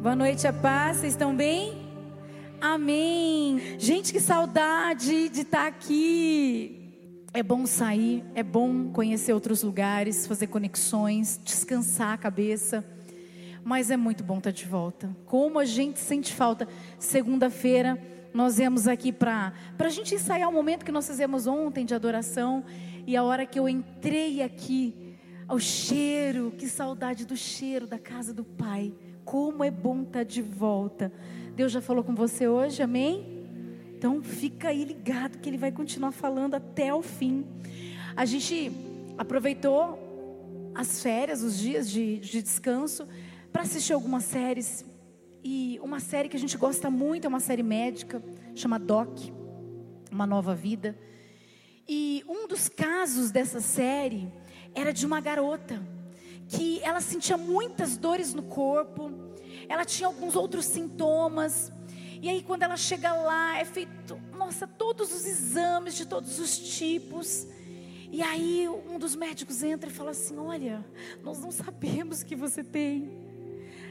Boa noite, a paz. Vocês estão bem? Amém. Gente, que saudade de estar aqui. É bom sair, é bom conhecer outros lugares, fazer conexões, descansar a cabeça. Mas é muito bom estar de volta. Como a gente sente falta. Segunda-feira, nós viemos aqui para a gente ensaiar o momento que nós fizemos ontem de adoração. E a hora que eu entrei aqui, ao cheiro, que saudade do cheiro da casa do Pai como é bom estar tá de volta. Deus já falou com você hoje, amém? Então fica aí ligado que Ele vai continuar falando até o fim. A gente aproveitou as férias, os dias de, de descanso, para assistir algumas séries. E uma série que a gente gosta muito é uma série médica, chama Doc, Uma Nova Vida. E um dos casos dessa série era de uma garota que ela sentia muitas dores no corpo, ela tinha alguns outros sintomas. E aí, quando ela chega lá, é feito, nossa, todos os exames de todos os tipos. E aí, um dos médicos entra e fala assim: Olha, nós não sabemos que você tem.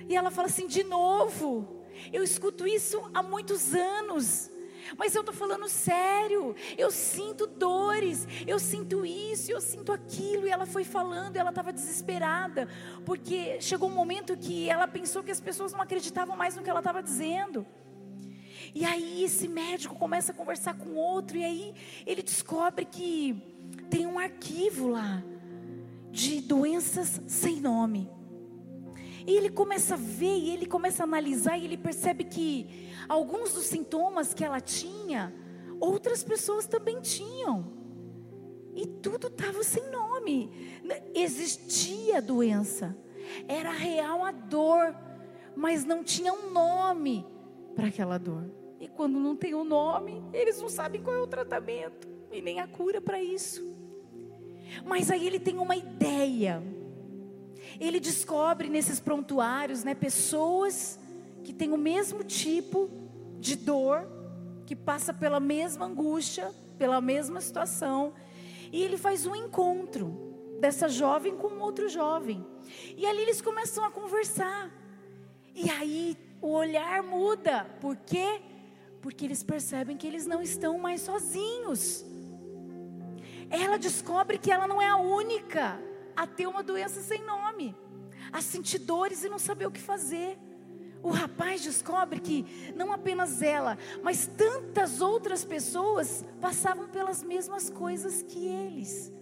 E ela fala assim: De novo, eu escuto isso há muitos anos. Mas eu estou falando sério. Eu sinto dores. Eu sinto isso. Eu sinto aquilo. E ela foi falando. Ela estava desesperada. Porque chegou um momento que ela pensou que as pessoas não acreditavam mais no que ela estava dizendo. E aí esse médico começa a conversar com outro. E aí ele descobre que tem um arquivo lá. De doenças sem nome. E ele começa a ver, e ele começa a analisar, e ele percebe que alguns dos sintomas que ela tinha, outras pessoas também tinham. E tudo estava sem nome. Existia a doença, era real a dor, mas não tinha um nome para aquela dor. E quando não tem um nome, eles não sabem qual é o tratamento e nem a cura para isso. Mas aí ele tem uma ideia ele descobre nesses prontuários, né, pessoas que têm o mesmo tipo de dor, que passa pela mesma angústia, pela mesma situação, e ele faz um encontro dessa jovem com outro jovem. E ali eles começam a conversar. E aí o olhar muda. Por quê? Porque eles percebem que eles não estão mais sozinhos. Ela descobre que ela não é a única a ter uma doença sem nome, a sentir dores e não saber o que fazer. O rapaz descobre que não apenas ela, mas tantas outras pessoas passavam pelas mesmas coisas que eles.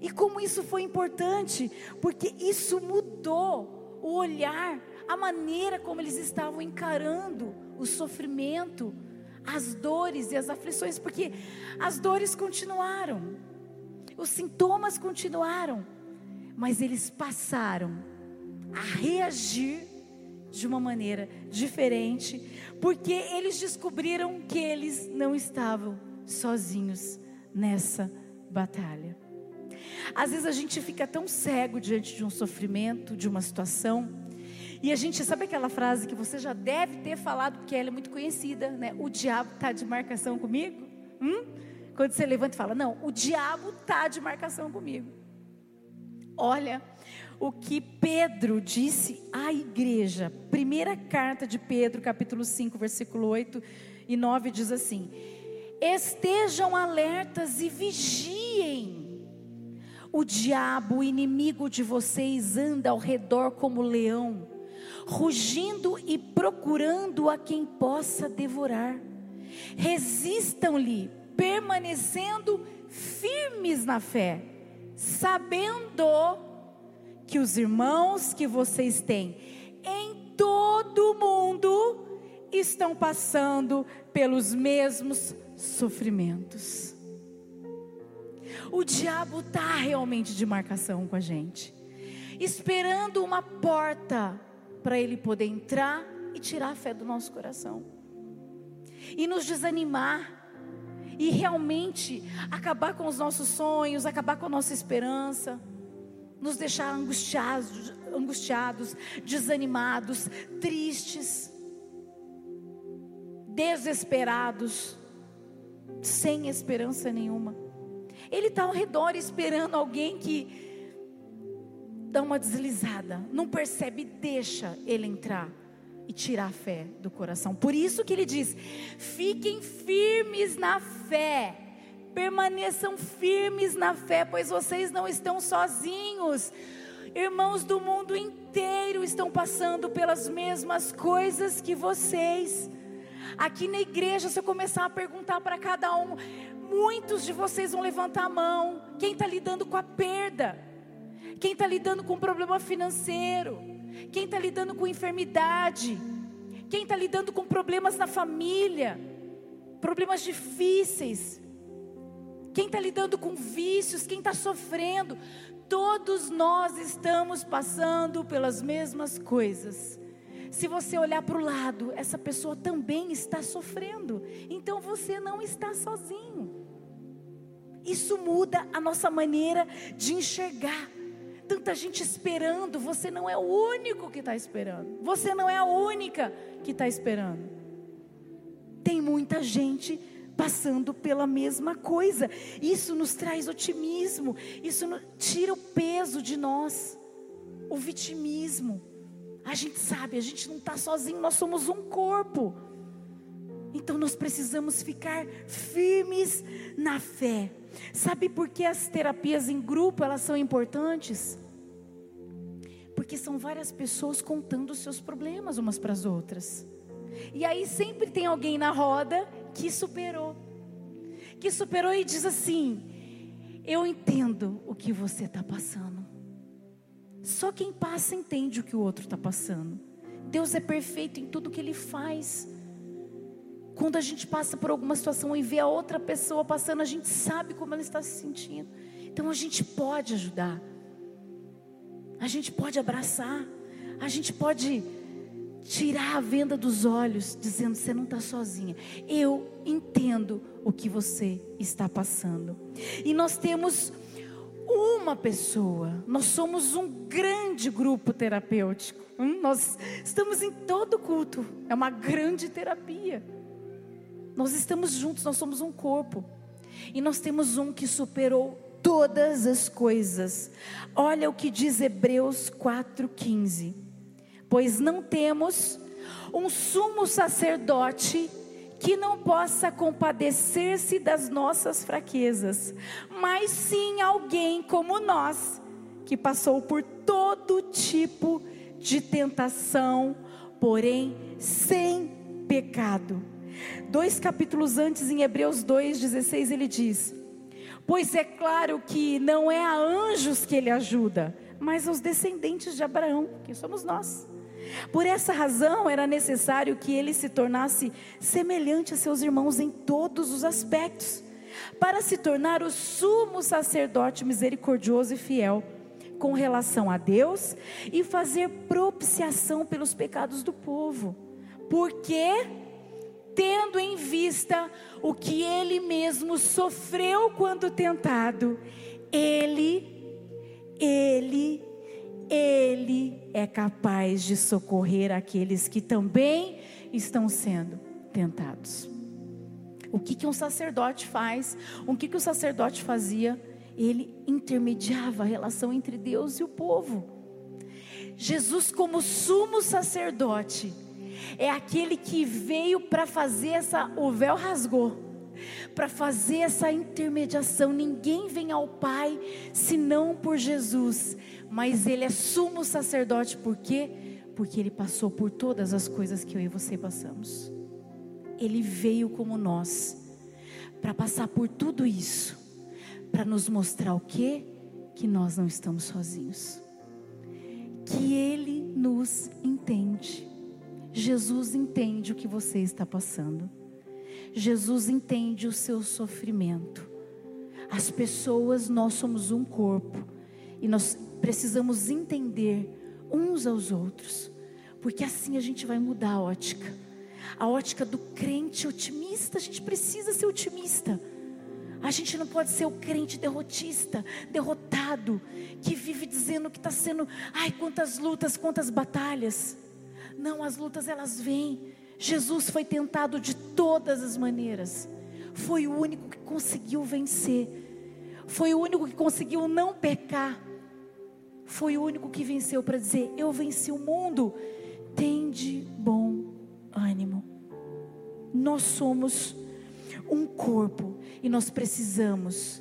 E como isso foi importante, porque isso mudou o olhar, a maneira como eles estavam encarando o sofrimento, as dores e as aflições, porque as dores continuaram, os sintomas continuaram, mas eles passaram a reagir de uma maneira diferente, porque eles descobriram que eles não estavam sozinhos nessa batalha. Às vezes a gente fica tão cego diante de um sofrimento, de uma situação, e a gente sabe aquela frase que você já deve ter falado, porque ela é muito conhecida, né? O diabo está de marcação comigo? Hum? Quando você levanta e fala, não, o diabo está de marcação comigo. Olha o que Pedro disse à igreja. Primeira carta de Pedro, capítulo 5, versículo 8 e 9 diz assim: Estejam alertas e vigiem. O diabo, o inimigo de vocês, anda ao redor como leão, rugindo e procurando a quem possa devorar. Resistam-lhe, permanecendo firmes na fé sabendo que os irmãos que vocês têm em todo o mundo estão passando pelos mesmos sofrimentos. O diabo está realmente de marcação com a gente, esperando uma porta para ele poder entrar e tirar a fé do nosso coração e nos desanimar e realmente acabar com os nossos sonhos, acabar com a nossa esperança, nos deixar angustiados, angustiados, desanimados, tristes, desesperados, sem esperança nenhuma. Ele está ao redor esperando alguém que dá uma deslizada, não percebe, deixa ele entrar e tirar a fé do coração. Por isso que ele diz: fiquem firmes na fé, permaneçam firmes na fé, pois vocês não estão sozinhos. Irmãos do mundo inteiro estão passando pelas mesmas coisas que vocês. Aqui na igreja, se eu começar a perguntar para cada um, muitos de vocês vão levantar a mão. Quem está lidando com a perda? Quem está lidando com problema financeiro? Quem está lidando com enfermidade? Quem está lidando com problemas na família? Problemas difíceis? Quem está lidando com vícios? Quem está sofrendo? Todos nós estamos passando pelas mesmas coisas. Se você olhar para o lado, essa pessoa também está sofrendo. Então você não está sozinho. Isso muda a nossa maneira de enxergar. Tanta gente esperando, você não é o único que está esperando. Você não é a única que está esperando. Tem muita gente passando pela mesma coisa. Isso nos traz otimismo, isso tira o peso de nós, o vitimismo. A gente sabe, a gente não está sozinho, nós somos um corpo. Então nós precisamos ficar firmes na fé. Sabe por que as terapias em grupo elas são importantes? Porque são várias pessoas contando os seus problemas umas para as outras. E aí sempre tem alguém na roda que superou. Que superou e diz assim: Eu entendo o que você está passando. Só quem passa entende o que o outro está passando. Deus é perfeito em tudo que Ele faz. Quando a gente passa por alguma situação e vê a outra pessoa passando, a gente sabe como ela está se sentindo. Então a gente pode ajudar. A gente pode abraçar. A gente pode tirar a venda dos olhos, dizendo: você não está sozinha. Eu entendo o que você está passando. E nós temos uma pessoa, nós somos um grande grupo terapêutico. Hum, nós estamos em todo culto, é uma grande terapia. Nós estamos juntos, nós somos um corpo. E nós temos um que superou todas as coisas. Olha o que diz Hebreus 4,15 pois não temos um sumo sacerdote que não possa compadecer-se das nossas fraquezas, mas sim alguém como nós, que passou por todo tipo de tentação, porém sem pecado. Dois capítulos antes, em Hebreus 2,16, ele diz: Pois é claro que não é a anjos que ele ajuda, mas aos descendentes de Abraão, que somos nós. Por essa razão era necessário que ele se tornasse semelhante a seus irmãos em todos os aspectos, para se tornar o sumo sacerdote misericordioso e fiel com relação a Deus e fazer propiciação pelos pecados do povo. Porque tendo em vista o que ele mesmo sofreu quando tentado, ele ele ele é capaz de socorrer aqueles que também estão sendo tentados. O que, que um sacerdote faz? O que, que o sacerdote fazia? Ele intermediava a relação entre Deus e o povo. Jesus, como sumo sacerdote, é aquele que veio para fazer essa. O véu rasgou para fazer essa intermediação. Ninguém vem ao Pai senão por Jesus. Mas Ele é sumo sacerdote, por quê? Porque Ele passou por todas as coisas que eu e você passamos. Ele veio como nós, para passar por tudo isso, para nos mostrar o que? Que nós não estamos sozinhos. Que Ele nos entende. Jesus entende o que você está passando. Jesus entende o seu sofrimento. As pessoas, nós somos um corpo e nós precisamos entender uns aos outros, porque assim a gente vai mudar a ótica. A ótica do crente otimista, a gente precisa ser otimista. A gente não pode ser o crente derrotista, derrotado, que vive dizendo que está sendo, ai, quantas lutas, quantas batalhas. Não, as lutas elas vêm, Jesus foi tentado de todas as maneiras. Foi o único que conseguiu vencer. Foi o único que conseguiu não pecar. Foi o único que venceu para dizer: Eu venci o mundo. Tende bom nós somos um corpo e nós precisamos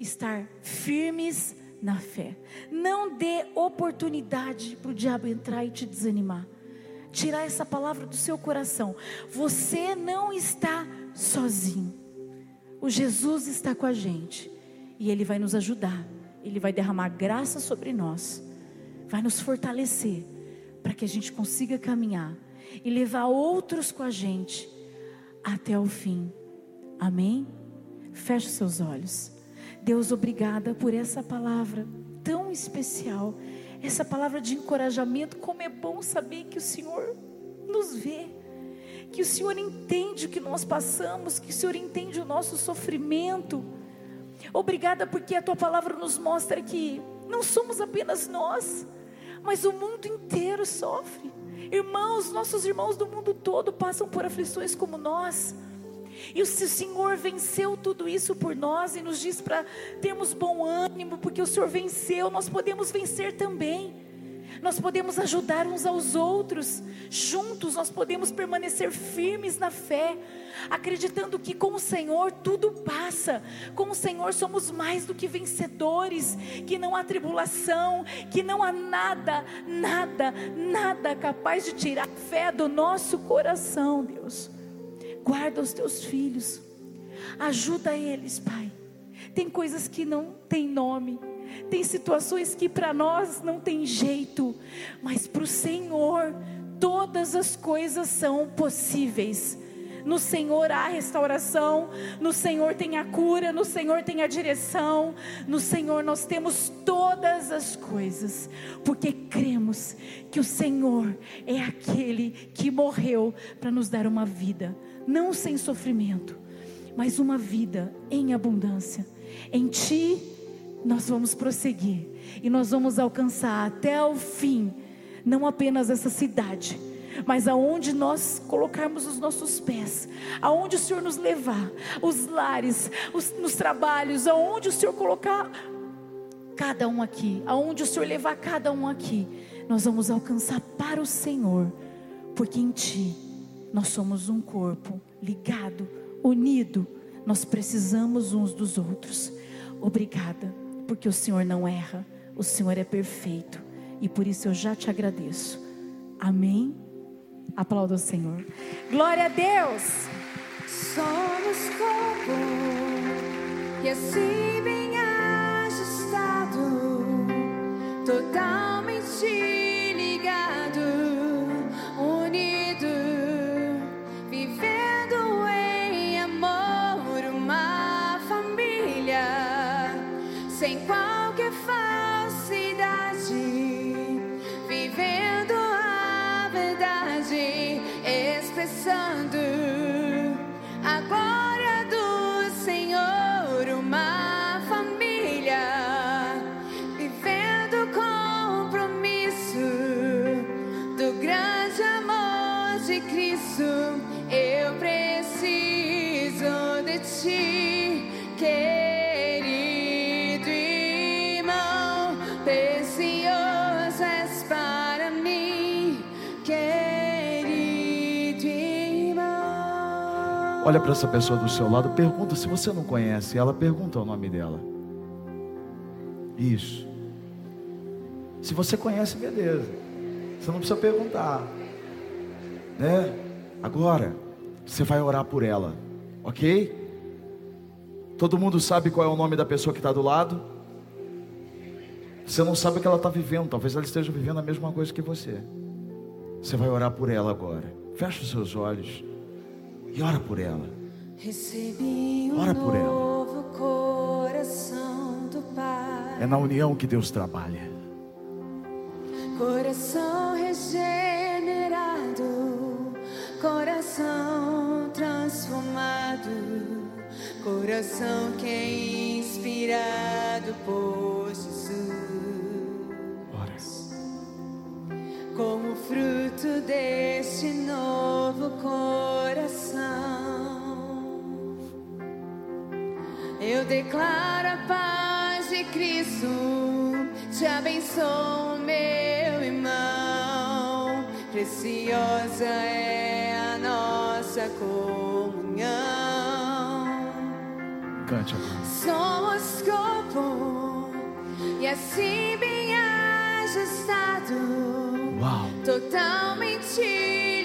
estar firmes na fé. Não dê oportunidade para o diabo entrar e te desanimar. Tirar essa palavra do seu coração. Você não está sozinho. O Jesus está com a gente e ele vai nos ajudar. Ele vai derramar graça sobre nós. Vai nos fortalecer para que a gente consiga caminhar e levar outros com a gente até o fim. Amém? Feche seus olhos. Deus, obrigada por essa palavra tão especial, essa palavra de encorajamento. Como é bom saber que o Senhor nos vê, que o Senhor entende o que nós passamos, que o Senhor entende o nosso sofrimento. Obrigada porque a tua palavra nos mostra que não somos apenas nós, mas o mundo inteiro sofre. Irmãos, nossos irmãos do mundo todo passam por aflições como nós. E o Senhor venceu tudo isso por nós e nos diz para termos bom ânimo, porque o Senhor venceu, nós podemos vencer também. Nós podemos ajudar uns aos outros, juntos nós podemos permanecer firmes na fé, acreditando que com o Senhor tudo passa, com o Senhor somos mais do que vencedores, que não há tribulação, que não há nada, nada, nada capaz de tirar a fé do nosso coração, Deus. Guarda os teus filhos. Ajuda eles, Pai. Tem coisas que não têm nome. Tem situações que para nós não tem jeito, mas para o Senhor todas as coisas são possíveis. No Senhor há restauração, no Senhor tem a cura, no Senhor tem a direção, no Senhor nós temos todas as coisas, porque cremos que o Senhor é aquele que morreu para nos dar uma vida não sem sofrimento, mas uma vida em abundância. Em Ti nós vamos prosseguir e nós vamos alcançar até o fim, não apenas essa cidade, mas aonde nós colocarmos os nossos pés, aonde o Senhor nos levar, os lares, os, nos trabalhos, aonde o Senhor colocar cada um aqui, aonde o Senhor levar cada um aqui, nós vamos alcançar para o Senhor, porque em Ti nós somos um corpo ligado, unido. Nós precisamos uns dos outros. Obrigada, porque o Senhor não erra, o Senhor é perfeito e por isso eu já te agradeço. Amém. Aplauda o Senhor. Glória a Deus. Somos corpo e assim bem Olha para essa pessoa do seu lado, pergunta se você não conhece ela, pergunta o nome dela. Isso. Se você conhece, beleza. Você não precisa perguntar. Né? Agora, você vai orar por ela, ok? Todo mundo sabe qual é o nome da pessoa que está do lado? Você não sabe o que ela está vivendo, talvez ela esteja vivendo a mesma coisa que você. Você vai orar por ela agora. Feche os seus olhos. E ora por ela. Recebi ora por ela. Coração do Pai. É na união que Deus trabalha. Coração regenerado, coração transformado, coração que é inspirado por Jesus. Ora. Como fruto deste novo coração declaro a paz de Cristo, te abençoo, meu irmão. preciosa é a nossa comunhão. Cante. Somos corpo e assim bem ajustado, Uau. totalmente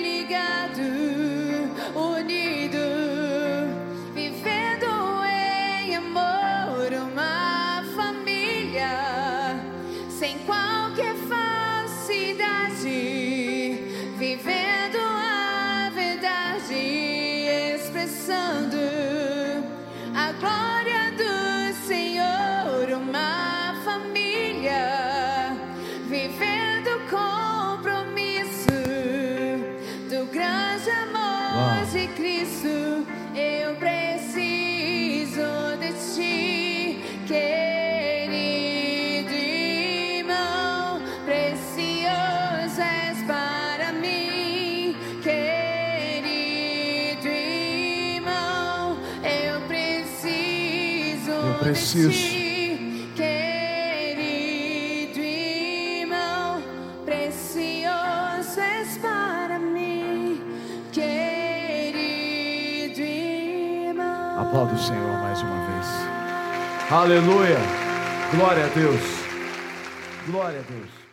irmão. Aplauda o Senhor mais uma vez. Aleluia. Glória a Deus. Glória a Deus.